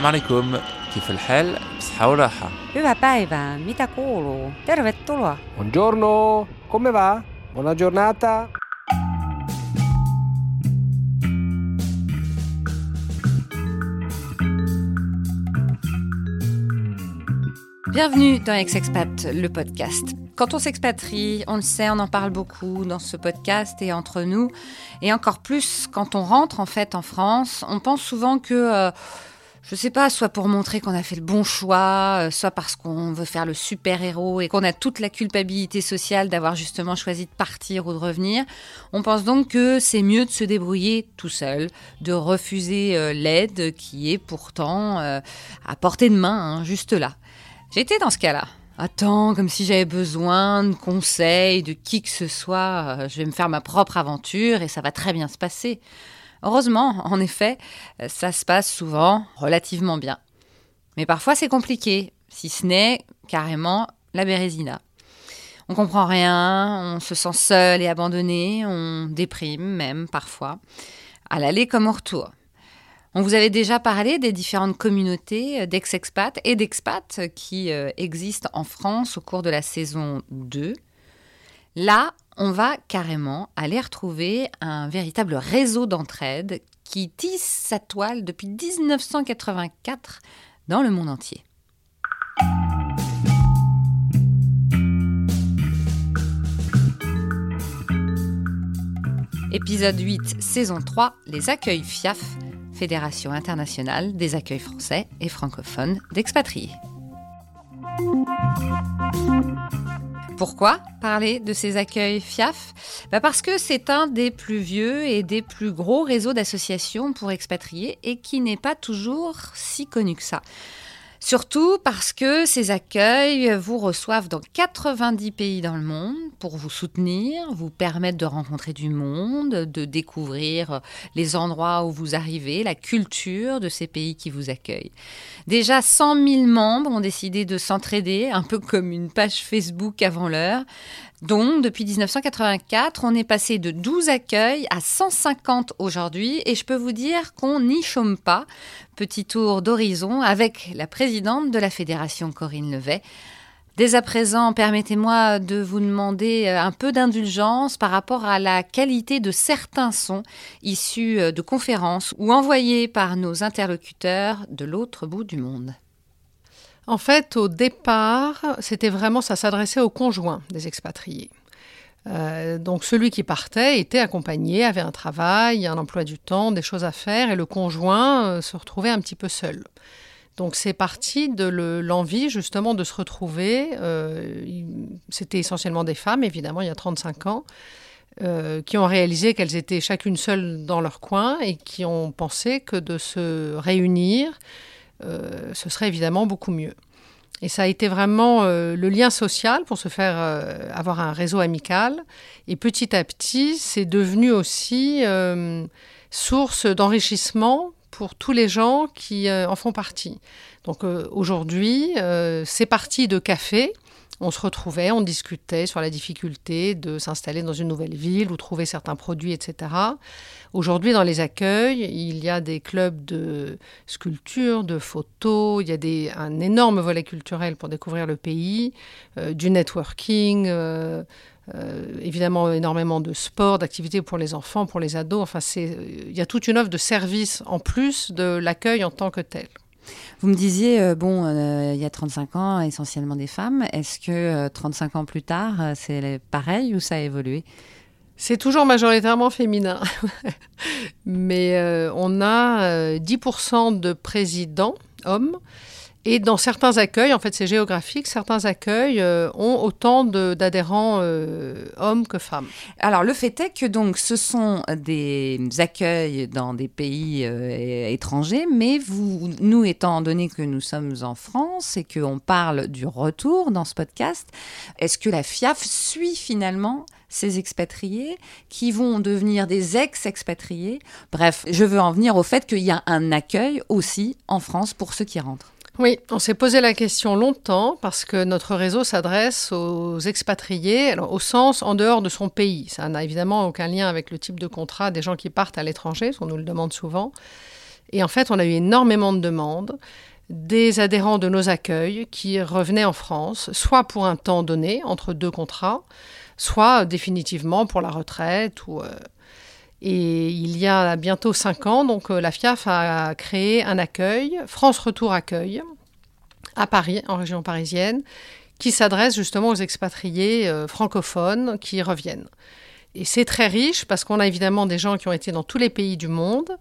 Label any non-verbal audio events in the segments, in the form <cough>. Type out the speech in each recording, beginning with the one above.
السلام عليكم كيف الحال؟ بصحة وراحة Hyvää päivää, mitä kuuluu? Tervetuloa. Buongiorno, come va? Buona giornata. Bienvenue dans Ex-Expat, le podcast. Quand on s'expatrie, on le sait, on en parle beaucoup dans ce podcast et entre nous. Et encore plus quand on rentre en fait en France, on pense souvent que, euh, je sais pas, soit pour montrer qu'on a fait le bon choix, euh, soit parce qu'on veut faire le super-héros et qu'on a toute la culpabilité sociale d'avoir justement choisi de partir ou de revenir. On pense donc que c'est mieux de se débrouiller tout seul, de refuser euh, l'aide qui est pourtant euh, à portée de main, hein, juste là. J'étais dans ce cas-là. Attends, comme si j'avais besoin de conseils, de qui que ce soit, je vais me faire ma propre aventure et ça va très bien se passer. Heureusement, en effet, euh, ça se passe souvent relativement bien. Mais parfois c'est compliqué, si ce n'est carrément la bérésina. On comprend rien, on se sent seul et abandonné, on déprime même parfois, à l'aller comme au retour. On vous avait déjà parlé des différentes communautés d'ex-expats et d'expats qui euh, existent en France au cours de la saison 2. Là, on va carrément aller retrouver un véritable réseau d'entraide qui tisse sa toile depuis 1984 dans le monde entier. Épisode 8, saison 3, les accueils FIAF, Fédération internationale des accueils français et francophones d'expatriés. Pourquoi parler de ces accueils FIAF Bah Parce que c'est un des plus vieux et des plus gros réseaux d'associations pour expatriés et qui n'est pas toujours si connu que ça. Surtout parce que ces accueils vous reçoivent dans 90 pays dans le monde pour vous soutenir, vous permettre de rencontrer du monde, de découvrir les endroits où vous arrivez, la culture de ces pays qui vous accueillent. Déjà 100 000 membres ont décidé de s'entraider, un peu comme une page Facebook avant l'heure. Donc, depuis 1984, on est passé de 12 accueils à 150 aujourd'hui et je peux vous dire qu'on n'y chôme pas. Petit tour d'horizon avec la présidente de la fédération, Corinne Levet. Dès à présent, permettez-moi de vous demander euh, un peu d'indulgence par rapport à la qualité de certains sons issus euh, de conférences ou envoyés par nos interlocuteurs de l'autre bout du monde. En fait, au départ, c'était vraiment, ça s'adressait aux conjoints des expatriés. Euh, donc celui qui partait était accompagné, avait un travail, un emploi du temps, des choses à faire, et le conjoint euh, se retrouvait un petit peu seul. Donc c'est parti de l'envie justement de se retrouver. Euh, C'était essentiellement des femmes, évidemment, il y a 35 ans, qui ont réalisé qu'elles étaient chacune seule dans leur coin et qui ont pensé que de se réunir, ce serait évidemment beaucoup mieux. Et ça a été vraiment euh, le lien social pour se faire euh, avoir un réseau amical. Et petit à petit, c'est devenu aussi euh, source d'enrichissement pour tous les gens qui euh, en font partie. Donc euh, aujourd'hui, euh, c'est parti de café. On se retrouvait, on discutait sur la difficulté de s'installer dans une nouvelle ville ou trouver certains produits, etc. Aujourd'hui, dans les accueils, il y a des clubs de sculpture, de photos, il y a un énorme volet culturel pour découvrir le pays, euh, du networking, euh, euh, évidemment énormément de sport, d'activités pour les enfants, pour les ados. Enfin, il y a toute une offre de services en plus de l'accueil en tant que tel. Vous me disiez, euh, bon, euh, il y a 35 ans, essentiellement des femmes. Est-ce que euh, 35 ans plus tard, euh, c'est pareil ou ça a évolué? C'est toujours majoritairement féminin. <laughs> Mais on a euh, 10% de présidents hommes. Et dans certains accueils, en fait c'est géographique, certains accueils euh, ont autant d'adhérents euh, hommes que femmes. Alors, le fait est que donc ce sont des accueils dans des pays euh, étrangers, mais nous, étant donné que nous sommes en France et qu'on parle du retour dans ce podcast, est-ce que la FIAF suit finalement ces expatriés qui vont devenir des ex-expatriés? Bref, je veux en venir au fait qu'il y a un accueil aussi en France pour ceux qui rentrent. Oui, on s'est posé la question longtemps parce que notre réseau s'adresse aux expatriés, alors au sens en dehors de son pays. Ça n'a évidemment aucun lien avec le type de contrat des gens qui partent à l'étranger, on nous le demande souvent. Et en fait, on a eu énormément de demandes des adhérents de nos accueils qui revenaient en France, soit pour un temps donné, entre deux contrats, soit définitivement pour la retraite. Ou, euh, Et il y a bientôt cinq ans, donc euh, la FIAF a créé un accueil, France Retour Accueil, à Paris, en région parisienne, qui s'adresse justement aux expatriés euh, francophones qui reviennent. Et c'est très riche parce qu'on a évidemment des gens qui ont été dans tous les pays du monde,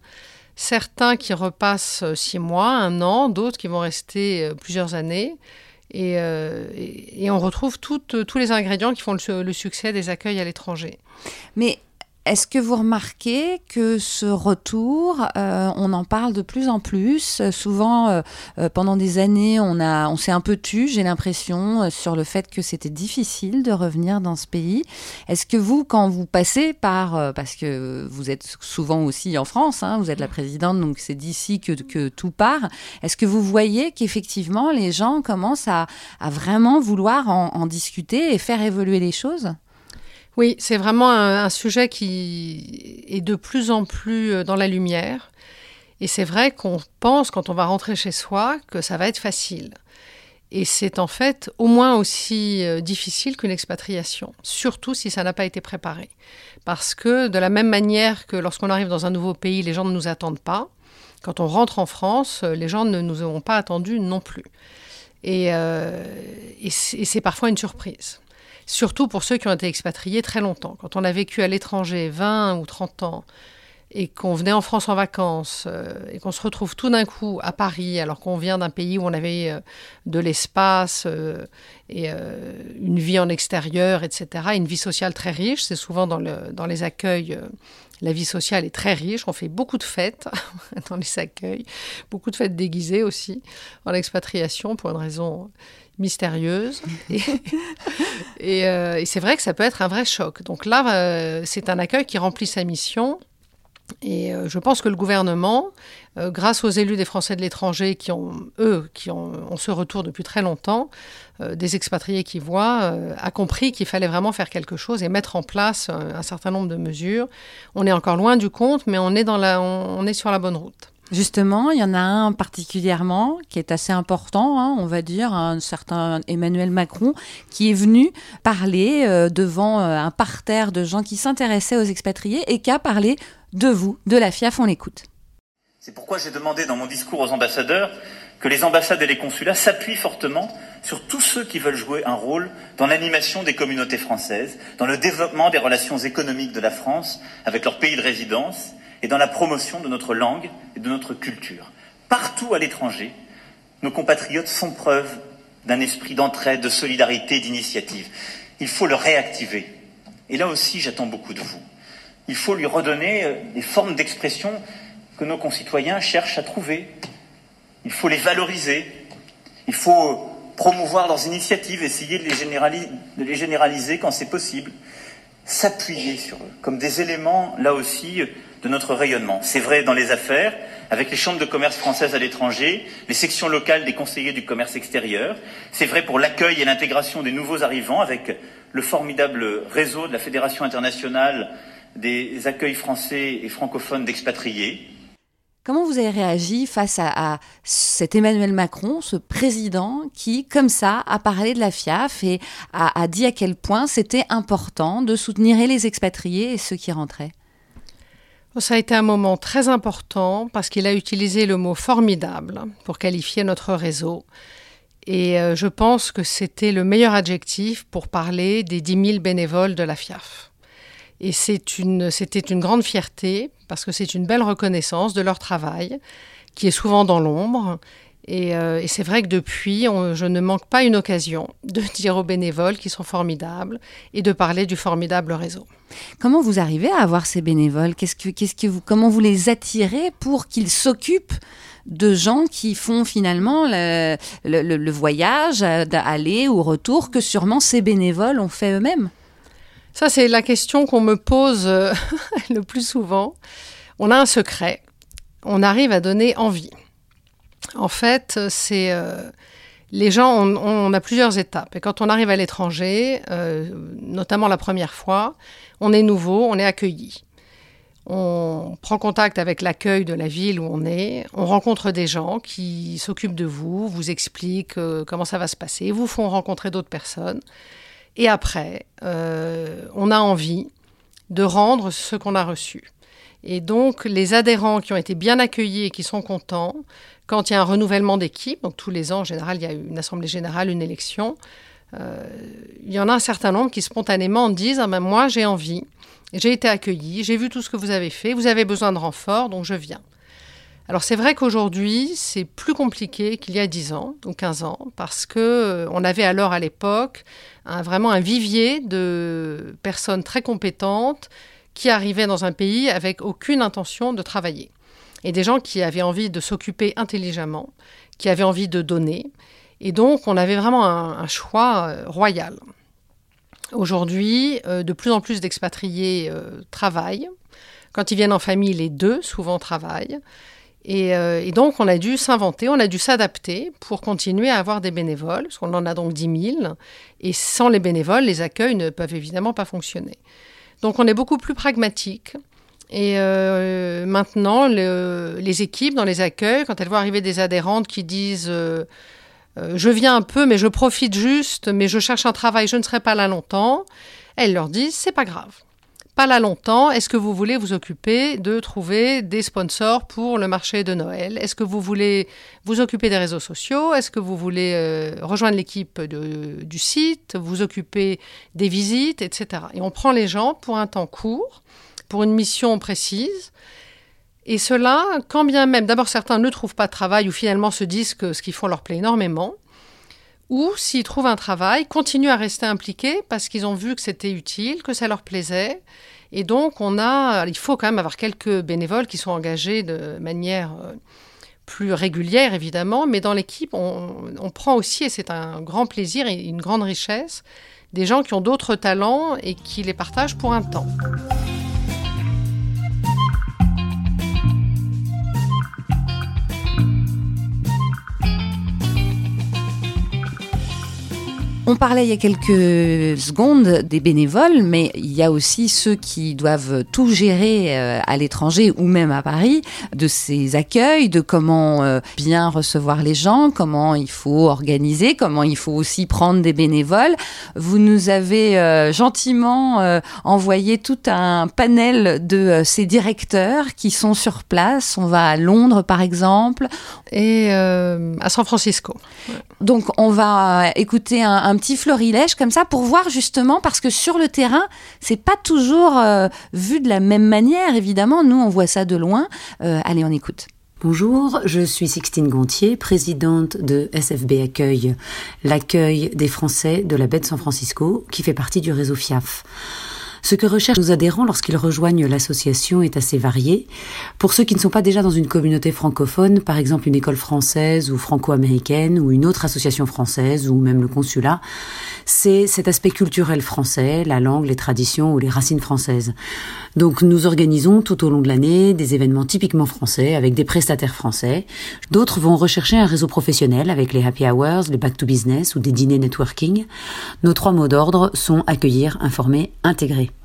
certains qui repassent euh, six mois, un an, d'autres qui vont rester plusieurs années. Et, on retrouve tous les ingrédients qui font le, le succès des accueils à l'étranger. Mais est-ce que vous remarquez que ce retour, euh, on en parle de plus en plus? Souvent, euh, euh, pendant des années, on, a, on s'est un peu tu, j'ai l'impression, sur le fait que c'était difficile de revenir dans ce pays. Est-ce que vous, quand vous passez par, euh, parce que vous êtes souvent aussi en France, hein, vous êtes la présidente, donc c'est d'ici que, que tout part, est-ce que vous voyez qu'effectivement les gens commencent à, à vraiment vouloir en, en discuter et faire évoluer les choses? Oui, c'est vraiment un, sujet qui est de plus en plus euh, dans la lumière. Et c'est vrai qu'on pense, quand on va rentrer chez soi, que ça va être facile. Et c'est en fait au moins aussi euh, difficile qu'une expatriation, surtout si ça n'a pas été préparé. Parce que de la même manière que lorsqu'on arrive dans un nouveau pays, les gens ne nous attendent pas, quand on rentre en France, euh, les gens ne nous ont pas attendus non plus. Et c'est parfois une surprise. Surtout pour ceux qui ont été expatriés très longtemps. Quand on a vécu à l'étranger 20 ou 30 ans et qu'on venait en France en vacances euh, et qu'on se retrouve tout d'un coup à Paris alors qu'on vient d'un pays où on avait euh, de l'espace euh, et une vie en extérieur, etc., une vie sociale très riche, c'est souvent dans, le, dans les accueils, la vie sociale est très riche, on fait beaucoup de fêtes <laughs> dans les accueils, beaucoup de fêtes déguisées aussi en expatriation pour une raison mystérieuse. <laughs> Euh, et c'est vrai que ça peut être un vrai choc. Donc là, euh, c'est un accueil qui remplit sa mission. Et euh, je pense que le gouvernement, grâce aux élus des Français de l'étranger qui ont, eux, qui ont, ce retour depuis très longtemps, des expatriés qui voient, a compris qu'il fallait vraiment faire quelque chose et mettre en place un certain nombre de mesures. On est encore loin du compte, mais on est, dans la, on est sur la bonne route. Justement, il y en a un particulièrement qui est assez important, hein, on va dire, un certain Emmanuel Macron, qui est venu parler euh, devant euh, un parterre de gens qui s'intéressaient aux expatriés et qui a parlé de vous, de la FIAF, on l'écoute. C'est pourquoi j'ai demandé dans mon discours aux ambassadeurs que les ambassades et les consulats s'appuient fortement sur tous ceux qui veulent jouer un rôle dans l'animation des communautés françaises, dans le développement des relations économiques de la France avec leur pays de résidence et dans la promotion de notre langue et de notre culture. Partout à l'étranger, nos compatriotes font preuve d'un esprit d'entraide, de solidarité, d'initiative. Il faut le réactiver. Et là aussi, j'attends beaucoup de vous. Il faut lui redonner euh, des formes d'expression que nos concitoyens cherchent à trouver. Il faut les valoriser. Il faut promouvoir leurs initiatives, essayer de les, générali- de les généraliser quand c'est possible. S'appuyer sur eux comme des éléments, là aussi, de notre rayonnement. C'est vrai dans les affaires, avec les chambres de commerce françaises à l'étranger, les sections locales des conseillers du commerce extérieur. C'est vrai pour l'accueil et l'intégration des nouveaux arrivants, avec le formidable réseau de la Fédération internationale des accueils français et francophones d'expatriés. Comment vous avez réagi face à, cet Emmanuel Macron, ce président qui, comme ça, a parlé de la FIAF et a, dit à quel point c'était important de soutenir les expatriés et ceux qui rentraient? Ça a été un moment très important parce qu'il a utilisé le mot formidable pour qualifier notre réseau. Et euh, je pense que c'était le meilleur adjectif pour parler des 10 000 bénévoles de la FIAF. Et c'était une grande fierté parce que c'est une belle reconnaissance de leur travail qui est souvent dans l'ombre. Et, euh, et c'est vrai que depuis, on- je ne manque pas une occasion de <laughs> dire aux bénévoles qu'ils sont formidables et de parler du formidable réseau. Comment vous arrivez à avoir ces bénévoles? Qu'est-ce que, qu'est-ce que vous, Comment vous les attirez pour qu'ils s'occupent de gens qui font finalement le, le- le- le voyage, euh, d'aller ou retour, que sûrement ces bénévoles ont fait eux-mêmes? Ça, c'est la question qu'on me pose euh, <laughs> le plus souvent. On a un secret. On arrive à donner envie. En fait, c'est euh, les gens. On, a plusieurs étapes. Et quand on arrive à l'étranger, euh, notamment la première fois, on est nouveau, on est accueilli. On prend contact avec l'accueil de la ville où on est, on rencontre des gens qui s'occupent de vous, vous expliquent euh, comment ça va se passer, vous font rencontrer d'autres personnes. Et après, euh, on a envie de rendre ce qu'on a reçu. Et donc, les adhérents qui ont été bien accueillis et qui sont contents, quand il y a un renouvellement d'équipe, donc tous les ans, en général, il y a une assemblée générale, une élection, euh, il y en a un certain nombre qui spontanément disent ah ben moi j'ai envie, j'ai été accueilli, j'ai vu tout ce que vous avez fait, vous avez besoin de renfort, donc je viens. Alors c'est vrai qu'aujourd'hui c'est plus compliqué qu'il y a 10 ans ou 15 ans parce que euh, avait alors à l'époque vraiment un vivier de personnes très compétentes qui arrivaient dans un pays avec aucune intention de travailler et des gens qui avaient envie de s'occuper intelligemment, qui avaient envie de donner et donc, on avait vraiment un, choix euh, royal. Aujourd'hui, euh, de plus en plus d'expatriés euh, travaillent. Quand ils viennent en famille, les deux souvent travaillent. Et, et donc, on a dû s'inventer, on a dû s'adapter pour continuer à avoir des bénévoles, parce qu'on en a donc 10 000. Et sans les bénévoles, les accueils ne peuvent évidemment pas fonctionner. Donc, on est beaucoup plus pragmatique. Et maintenant, les équipes dans les accueils, quand elles voient arriver des adhérentes qui disent euh, je viens un peu, mais je profite juste, mais je cherche un travail, je ne serai pas là longtemps. Elles leur disent, c'est pas grave. Pas là longtemps, est-ce que vous voulez vous occuper de trouver des sponsors pour le marché de Noël? Est-ce que vous voulez vous occuper des réseaux sociaux? Est-ce que vous voulez euh, rejoindre l'équipe du site, vous occuper des visites, etc. Et on prend les gens pour un temps court, pour une mission précise. Et cela, quand bien même, d'abord certains ne trouvent pas de travail ou finalement se disent que ce qu'ils font leur plaît énormément, ou s'ils trouvent un travail, continuent à rester impliqués parce qu'ils ont vu que c'était utile, que ça leur plaisait. Et donc, on a, il faut quand même avoir quelques bénévoles qui sont engagés de manière euh, plus régulière, évidemment, mais dans l'équipe, on, on, prend aussi, et c'est un grand plaisir et une grande richesse, des gens qui ont d'autres talents et qui les partagent pour un temps. On parlait il y a quelques secondes des bénévoles, mais il y a aussi ceux qui doivent tout gérer euh, à l'étranger ou même à Paris, de ces accueils, de comment euh, bien recevoir les gens, comment il faut organiser, comment il faut aussi prendre des bénévoles. Vous nous avez euh, gentiment envoyé tout un panel de ces directeurs qui sont sur place. On va à Londres par exemple. Et à San Francisco. Donc on va écouter un, un petit florilège comme ça pour voir justement parce que sur le terrain, c'est pas toujours euh, vu de la même manière. Évidemment, nous on voit ça de loin. Euh, allez, on écoute. Bonjour, je suis Sixtine Gontier, présidente de SFB Accueil, l'accueil des Français de la baie de San Francisco, qui fait partie du réseau FIAF. Ce que recherchent nos adhérents lorsqu'ils rejoignent l'association est assez varié. Pour ceux qui ne sont pas déjà dans une communauté francophone, par exemple une école française ou franco-américaine ou une autre association française ou même le consulat, c'est cet aspect culturel français, la langue, les traditions ou les racines françaises. Donc nous organisons tout au long de l'année des événements typiquement français avec des prestataires français. D'autres vont rechercher un réseau professionnel avec les happy hours, les back to business ou des dîners networking. Nos trois mots d'ordre sont accueillir, informer, intégrer.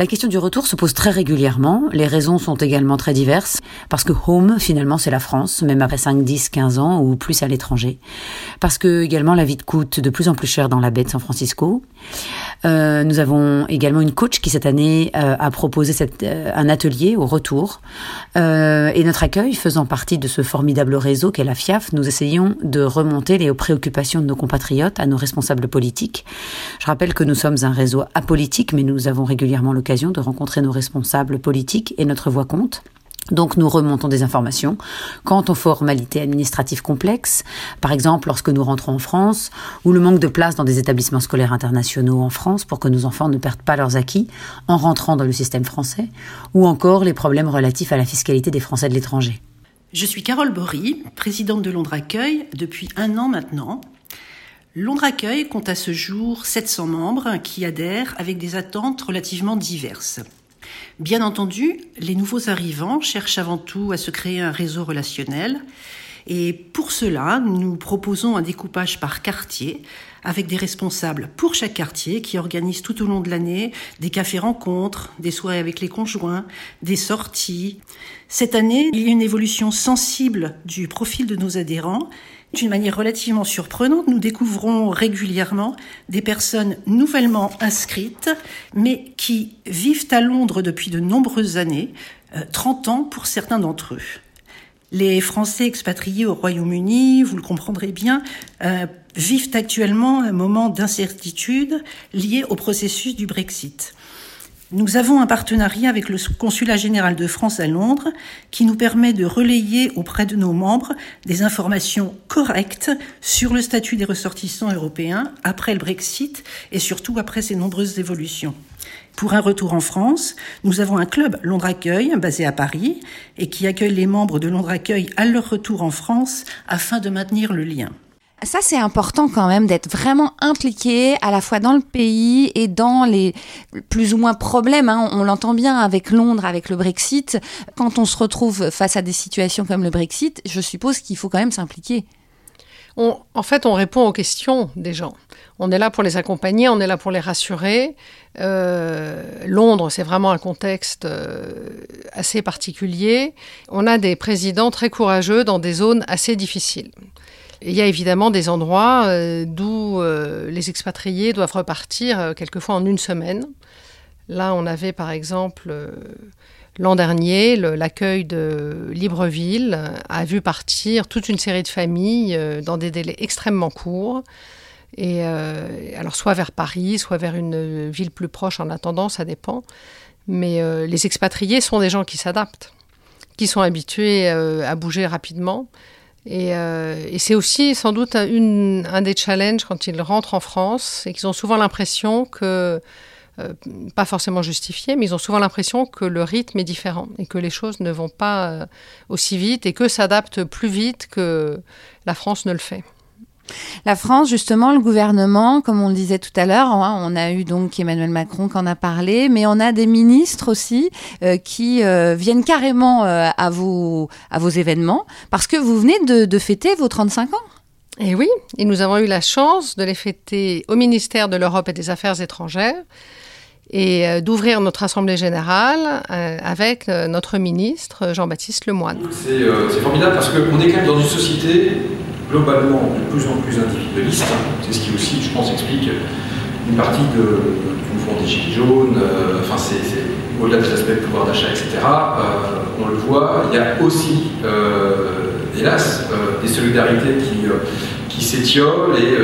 La question du retour se pose très régulièrement. Les raisons sont également très diverses. Parce que home, finalement, c'est la France, même après 5, 10, 15 ans ou plus à l'étranger. Parce que également la vie coûte de plus en plus cher dans la baie de San Francisco. Euh, nous avons également une coach qui cette année euh, a proposé euh, un atelier au retour. et notre accueil faisant partie de ce formidable réseau qu'est la FIAF, nous essayons de remonter les préoccupations de nos compatriotes à nos responsables politiques. Je rappelle que nous sommes un réseau apolitique, mais nous avons régulièrement l'occasion de rencontrer nos responsables politiques et notre voix compte. Donc nous remontons des informations quant aux formalités administratives complexes, par exemple lorsque nous rentrons en France, ou le manque de place dans des établissements scolaires internationaux en France pour que nos enfants ne perdent pas leurs acquis en rentrant dans le système français, ou encore les problèmes relatifs à la fiscalité des Français de l'étranger. Je suis Carole Bory, présidente de Londres Accueil depuis un an maintenant. Londres Accueil compte à ce jour 700 membres qui adhèrent avec des attentes relativement diverses. Bien entendu, les nouveaux arrivants cherchent avant tout à se créer un réseau relationnel Et pour cela, nous proposons un découpage par quartier avec des responsables pour chaque quartier qui organisent tout au long de l'année des cafés-rencontres, des soirées avec les conjoints, des sorties. Cette année, il y a une évolution sensible du profil de nos adhérents. D'une manière relativement surprenante, nous découvrons régulièrement des personnes nouvellement inscrites, mais qui vivent à Londres depuis de nombreuses années, 30 euh, ans pour certains d'entre eux. Les Français expatriés au Royaume-Uni, vous le comprendrez bien, euh, vivent actuellement un moment d'incertitude lié au processus du Brexit. Nous avons un partenariat avec le Consulat général de France à Londres qui nous permet de relayer auprès de nos membres des informations correctes sur le statut des ressortissants européens après le Brexit et surtout après ces nombreuses évolutions. Pour un retour en France, nous avons un club Londres Accueil basé à Paris et qui accueille les membres de Londres Accueil à leur retour en France afin de maintenir le lien. Ça, c'est important quand même d'être vraiment impliqué à la fois dans le pays et dans les plus ou moins problèmes. Hein. On l'entend bien avec Londres, avec le Brexit. Quand on se retrouve face à des situations comme le Brexit, je suppose qu'il faut quand même s'impliquer. en fait, on répond aux questions des gens. On est là pour les accompagner, on est là pour les rassurer. Euh, Londres, c'est vraiment un contexte euh, assez particulier. On a des présidents très courageux dans des zones assez difficiles. Il y a évidemment des endroits euh, d'où euh, les expatriés doivent repartir euh, quelquefois en une semaine. Là, on avait par exemple l'an dernier l'accueil de Libreville a vu partir toute une série de familles dans des délais extrêmement courts. Et alors soit vers Paris, soit vers une ville plus proche en attendant, ça dépend. Mais les expatriés sont des gens qui s'adaptent, qui sont habitués à bouger rapidement. Euh, et, c'est aussi sans doute un des challenges quand ils rentrent en France, et qu'ils ont souvent l'impression que, euh, pas forcément justifié, mais ils ont souvent l'impression que le rythme est différent et que les choses ne vont pas euh, aussi vite et que s'adaptent plus vite que la France ne le fait. La France, justement, le gouvernement, comme on le disait tout à l'heure, hein, on a eu donc Emmanuel Macron qui en a parlé, mais on a des ministres aussi euh, qui euh, viennent carrément euh, à, vos, à vos événements parce que vous venez de, fêter vos 35 ans. Et oui, et nous avons eu la chance de les fêter au ministère de l'Europe et des Affaires étrangères et d'ouvrir notre Assemblée générale avec notre ministre Jean-Baptiste Lemoyne. C'est formidable parce qu'on est quand même dans une société globalement de plus en plus individualiste. C'est ce qui aussi, je pense, explique une partie de, du mouvement des Gilets jaunes. Euh, enfin, c'est au-delà des aspects de pouvoir d'achat, etc. Euh, on le voit, il y a aussi, euh, hélas, des solidarités qui, qui s'étiolent et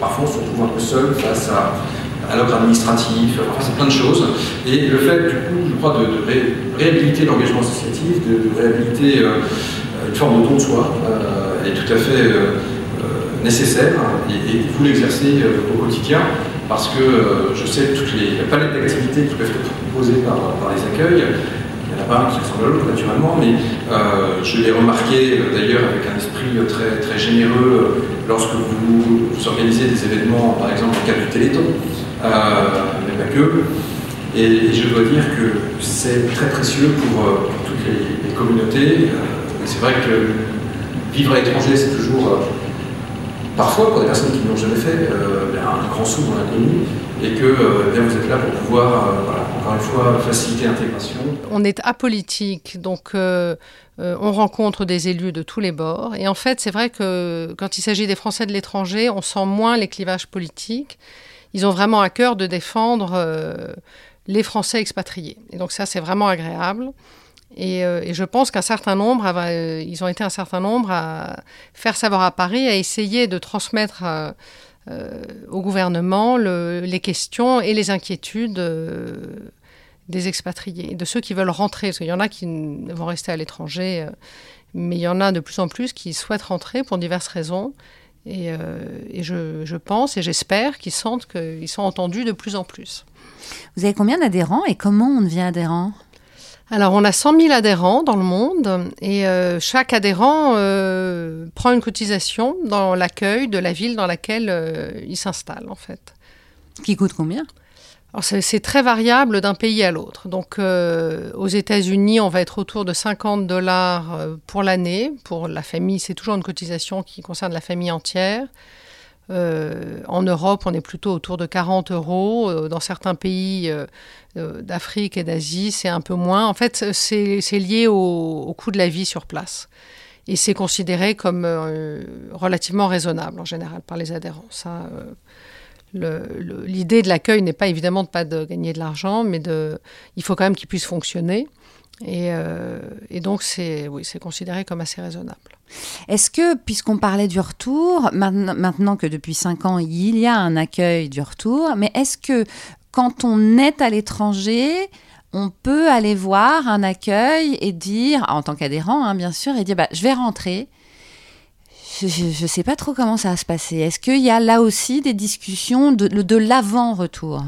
parfois on se retrouve un peu seul face à, à l'ordre administratif, enfin c'est plein de choses. Et le fait, du coup, je crois, de, réhabiliter l'engagement associatif, de, réhabiliter une forme de don de soi, est tout à fait euh, euh, nécessaire et, vous l'exercez euh, au quotidien parce que je sais toutes les palettes d'activités qui peuvent être proposées par, les accueils. Il n'y en a pas un qui ressemble à l'autre naturellement, mais je l'ai remarqué d'ailleurs avec un esprit très, très généreux lorsque vous, organisez des événements, par exemple le cadre du Téléthon, mais pas que. Et, je dois dire que c'est très précieux pour, toutes les, les communautés. c'est vrai que vivre à l'étranger, c'est toujours, euh, parfois pour des personnes qui ne l'ont jamais fait, euh, ben, un grand saut dans l'inconnu, et que euh, ben, vous êtes là pour pouvoir, encore une fois, faciliter l'intégration. On est apolitique, donc on rencontre des élus de tous les bords, et en fait, c'est vrai que quand il s'agit des Français de l'étranger, on sent moins les clivages politiques. Ils ont vraiment à cœur de défendre les Français expatriés. Et donc ça, c'est vraiment agréable. Euh, et, je pense qu'un certain nombre, euh, ils ont été un certain nombre à faire savoir à Paris, à essayer de transmettre euh, au gouvernement les questions et les inquiétudes des expatriés, de ceux qui veulent rentrer. Parce qu'il y en a qui vont rester à l'étranger, mais il y en a de plus en plus qui souhaitent rentrer pour diverses raisons. Et, je, je, pense et j'espère qu'ils sentent qu'ils sont entendus de plus en plus. Vous avez combien d'adhérents et comment on devient adhérent? Alors, on a 100 000 adhérents dans le monde et euh, chaque adhérent euh, prend une cotisation dans l'accueil de la ville dans laquelle euh, il s'installe, en fait. Qui coûte combien? C'est très variable d'un pays à l'autre. Donc aux États-Unis, on va être autour de 50 dollars pour l'année. Pour la famille, c'est toujours une cotisation qui concerne la famille entière. Euh, en Europe, on est plutôt autour de 40 euros. Dans certains pays d'Afrique et d'Asie, c'est un peu moins. En fait, c'est lié au, coût de la vie sur place. Et c'est considéré comme relativement raisonnable en général par les adhérents. L'idée de l'accueil n'est pas évidemment de pas gagner de l'argent, mais il faut quand même qu'il puisse fonctionner. Et, euh, donc, c'est oui, considéré comme assez raisonnable. Est-ce que, puisqu'on parlait du retour, maintenant que depuis cinq ans, il y a un accueil du retour, mais est-ce que quand on est à l'étranger, on peut aller voir un accueil et dire, en tant qu'adhérent, hein, bien sûr, et dire, bah, je vais rentrer, je ne sais pas trop comment ça va se passer. Est-ce qu'il y a là aussi des discussions de, de l'avant-retour?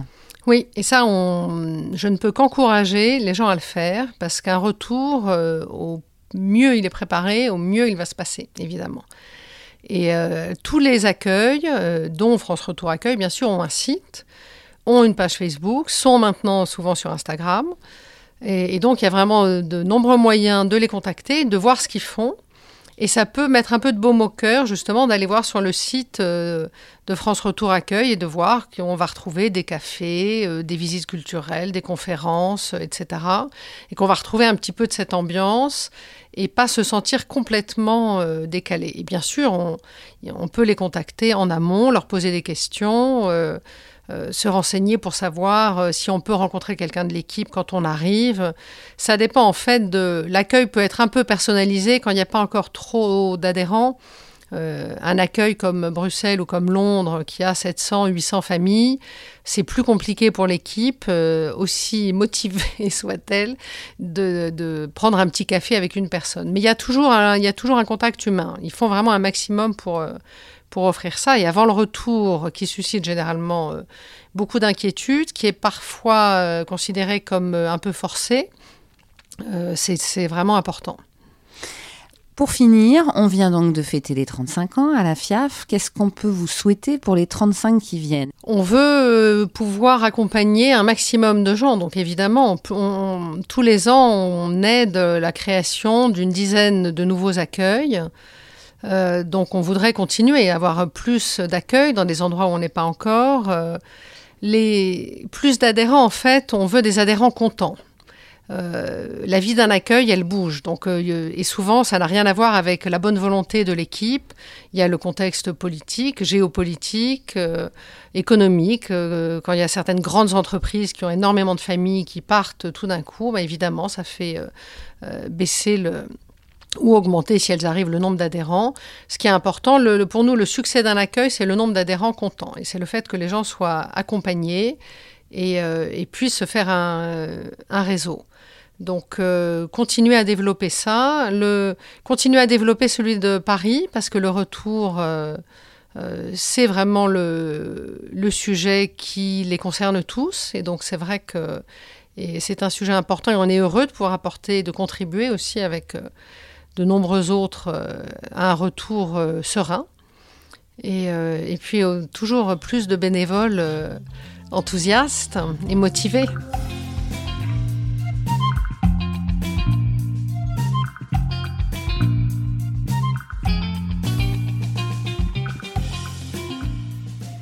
Oui, et ça, je ne peux qu'encourager les gens à le faire, parce qu'un retour, euh, au mieux il est préparé, au mieux il va se passer, évidemment. Et euh, tous les accueils, euh, dont France Retour Accueil, bien sûr, ont un site, ont une page Facebook, sont maintenant souvent sur Instagram. Et donc, il y a vraiment de nombreux moyens de les contacter, de voir ce qu'ils font et ça peut mettre un peu de baume au cœur, justement, d'aller voir sur le site euh, de France Retour Accueil et de voir qu'on va retrouver des cafés, euh, des visites culturelles, des conférences, euh, etc. Et qu'on va retrouver un petit peu de cette ambiance et pas se sentir complètement décalé. Et bien sûr, on, on, peut les contacter en amont, leur poser des questions. Euh, se renseigner pour savoir euh, si on peut rencontrer quelqu'un de l'équipe quand on arrive. Ça dépend en fait de l'accueil peut être un peu personnalisé quand il n'y a pas encore trop d'adhérents. Euh, un accueil comme Bruxelles ou comme Londres qui a 700, 800 familles, c'est plus compliqué pour l'équipe, aussi <laughs> motivée soit-elle, de, prendre un petit café avec une personne. Mais il y, a toujours il y a toujours un contact humain. Ils font vraiment un maximum pour pour offrir ça. Et avant le retour, qui suscite généralement euh, beaucoup d'inquiétudes, qui est parfois euh, considéré comme euh, un peu forcé, c'est vraiment important. Pour finir, on vient donc de fêter les 35 ans à la FIAF. Qu'est-ce qu'on peut vous souhaiter pour les 35 qui viennent? On veut pouvoir accompagner un maximum de gens. Donc évidemment, tous les ans, on aide la création d'une dizaine de nouveaux accueils. Euh, donc on voudrait continuer à avoir plus d'accueil dans des endroits où on n'est pas encore. Euh, les plus d'adhérents, en fait, on veut des adhérents contents. Euh, la vie d'un accueil, elle bouge. Donc, et souvent, ça n'a rien à voir avec la bonne volonté de l'équipe. Il y a le contexte politique, géopolitique, économique. quand il y a certaines grandes entreprises qui ont énormément de familles qui partent tout d'un coup, bah, évidemment, ça fait baisser le, ou augmenter, si elles arrivent, le nombre d'adhérents. Ce qui est important, pour nous, le succès d'un accueil, c'est le nombre d'adhérents contents. Et c'est le fait que les gens soient accompagnés et, euh, puissent se faire un, réseau. Donc, euh, continuer à développer ça, le, continuer à développer celui de Paris, parce que le retour, euh, c'est vraiment le, le, sujet qui les concerne tous. Et donc, c'est vrai que c'est un sujet important et on est heureux de pouvoir apporter, de contribuer aussi avec de nombreux autres euh, à un retour euh, serein. Et, euh, puis toujours plus de bénévoles enthousiastes et motivés.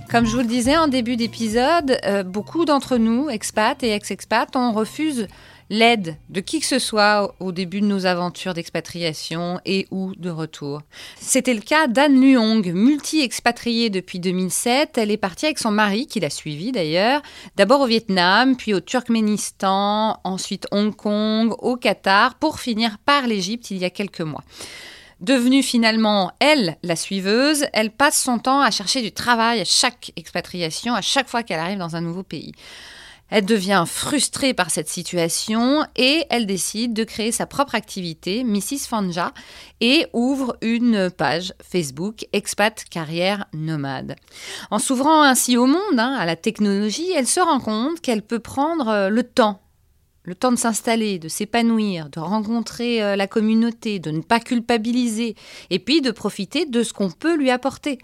Comme je vous le disais en début d'épisode, beaucoup d'entre nous, expats et ex-expats, on refuse l'aide de qui que ce soit au début de nos aventures d'expatriation et ou de retour. C'était le cas d'Anne Luong, multi-expatriée depuis 2007. Elle est partie avec son mari, qui l'a suivi d'ailleurs, d'abord au Vietnam, puis au Turkménistan, ensuite Hong Kong, au Qatar, pour finir par l'Égypte il y a quelques mois. Devenue finalement, elle, la suiveuse, elle passe son temps à chercher du travail à chaque expatriation, à chaque fois qu'elle arrive dans un nouveau pays. Elle devient frustrée par cette situation et elle décide de créer sa propre activité, Mrs. Fanja, et ouvre une page Facebook Expat Carrière Nomade. En s'ouvrant ainsi au monde, hein, à la technologie, elle se rend compte qu'elle peut prendre euh, le temps le temps de s'installer, de s'épanouir, de rencontrer euh, la communauté, de ne pas culpabiliser, et puis de profiter de ce qu'on peut lui apporter.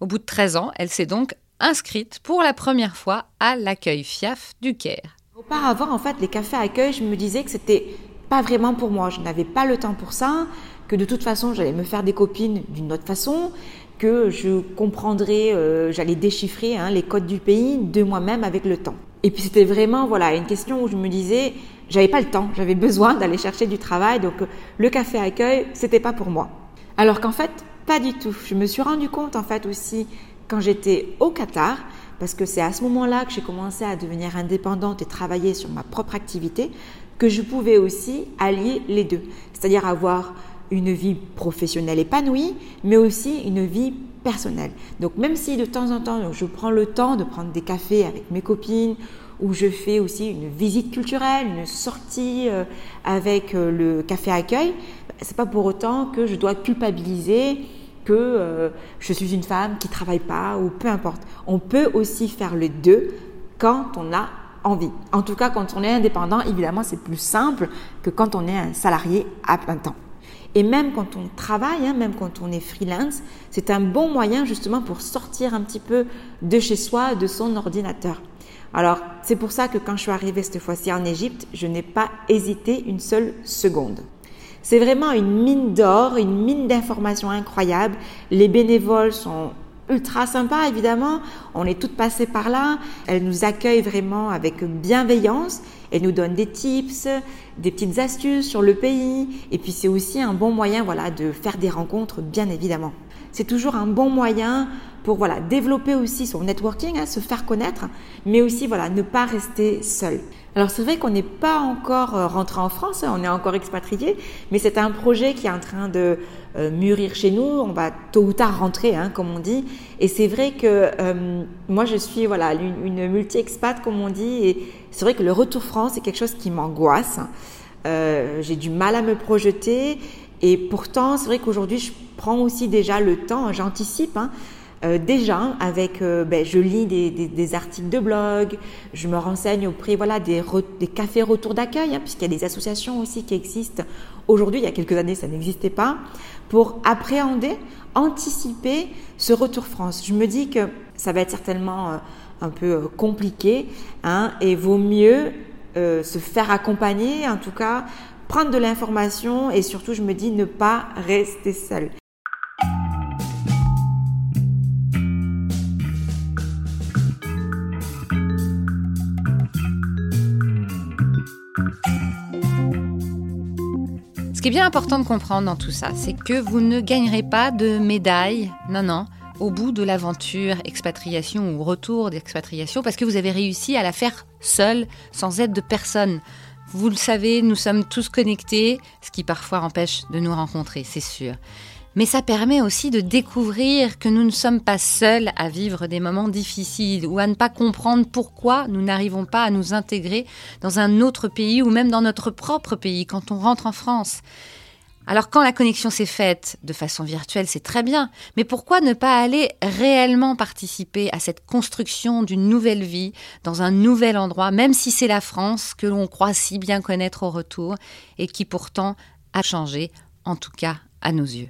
Au bout de 13 ans, elle s'est donc inscrite pour la première fois à l'accueil FIAF du Caire. Auparavant, en fait, les cafés accueil, je me disais que c'était pas vraiment pour moi. Je n'avais pas le temps pour ça, que de toute façon, j'allais me faire des copines d'une autre façon, que je comprendrais, euh, j'allais déchiffrer hein, les codes du pays de moi-même avec le temps. Et puis c'était vraiment voilà une question où je me disais, j'avais pas le temps, j'avais besoin d'aller chercher du travail, donc le café accueil, c'était pas pour moi. Alors qu'en fait, pas du tout. Je me suis rendu compte en fait aussi quand j'étais au Qatar, parce que c'est à ce moment-là que j'ai commencé à devenir indépendante et travailler sur ma propre activité, que je pouvais aussi allier les deux, c'est-à-dire avoir une vie professionnelle épanouie, mais aussi une vie personnelle. Donc même si de temps en temps je prends le temps de prendre des cafés avec mes copines, ou je fais aussi une visite culturelle, une sortie euh, avec euh, le café accueil, c'est pas pour autant que je dois culpabiliser que euh, je suis une femme qui travaille pas ou peu importe. On peut aussi faire les deux quand on a envie. En tout cas, quand on est indépendant, évidemment, c'est plus simple que quand on est un salarié à plein temps. Et même quand on travaille, hein, même quand on est freelance, c'est un bon moyen justement pour sortir un petit peu de chez soi, de son ordinateur. Alors, c'est pour ça que quand je suis arrivée cette fois-ci en Égypte, je n'ai pas hésité une seule seconde. C'est vraiment une mine d'or, une mine d'informations incroyables. Les bénévoles sont ultra sympas, évidemment. On est toutes passées par là. Elles nous accueillent vraiment avec bienveillance. Elles nous donnent des tips, des petites astuces sur le pays. Et puis c'est aussi un bon moyen, voilà, de faire des rencontres, bien évidemment. C'est toujours un bon moyen pour voilà développer aussi son networking, hein, se faire connaître, mais aussi voilà ne pas rester seul. Alors c'est vrai qu'on n'est pas encore euh, rentré en France, hein, on est encore expatrié, mais c'est un projet qui est en train de euh, mûrir chez nous. On va tôt ou tard rentrer, hein, comme on dit. Et c'est vrai que euh, moi je suis voilà une, multi-expat comme on dit, et c'est vrai que le retour France c'est quelque chose qui m'angoisse. J'ai du mal à me projeter, et pourtant c'est vrai qu'aujourd'hui je prends aussi déjà le temps, j'anticipe. Hein, euh, déjà avec, euh, ben, je lis des, des, des, articles de blog, je me renseigne auprès voilà des, des cafés retour d'accueil, hein, puisqu'il y a des associations aussi qui existent. Aujourd'hui, il y a quelques années, ça n'existait pas, pour appréhender, anticiper ce retour France. Je me dis que ça va être certainement euh, un peu compliqué, hein, et vaut mieux se faire accompagner, en tout cas prendre de l'information et surtout, je me dis ne pas rester seul. Ce qui est bien important de comprendre dans tout ça, c'est que vous ne gagnerez pas de médaille, non, non, au bout de l'aventure expatriation ou retour d'expatriation, parce que vous avez réussi à la faire seule, sans aide de personne. Vous le savez, nous sommes tous connectés, ce qui parfois empêche de nous rencontrer, c'est sûr mais ça permet aussi de découvrir que nous ne sommes pas seuls à vivre des moments difficiles ou à ne pas comprendre pourquoi nous n'arrivons pas à nous intégrer dans un autre pays ou même dans notre propre pays quand on rentre en France. Alors quand la connexion s'est faite de façon virtuelle, c'est très bien, mais pourquoi ne pas aller réellement participer à cette construction d'une nouvelle vie dans un nouvel endroit, même si c'est la France que l'on croit si bien connaître au retour et qui pourtant a changé, en tout cas à nos yeux?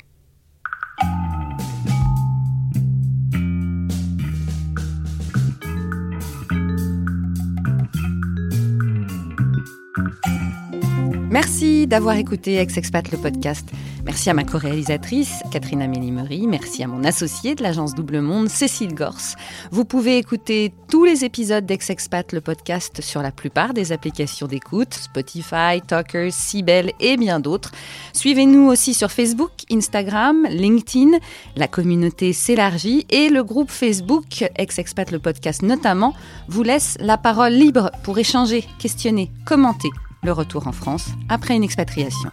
Merci d'avoir écouté Ex-Expat le podcast. Merci à ma co-réalisatrice, Catherine Amélie Merci à mon associé de l'agence Double Monde, Cécile Gors. Vous pouvez écouter tous les épisodes d'Ex-Expat le podcast sur la plupart des applications d'écoute, Spotify, Talkers, Sibel et bien d'autres. Suivez-nous aussi sur Facebook, Instagram, LinkedIn. La communauté s'élargit et le groupe Facebook, Ex-Expat le podcast notamment, vous laisse la parole libre pour échanger, questionner, commenter le retour en France après une expatriation.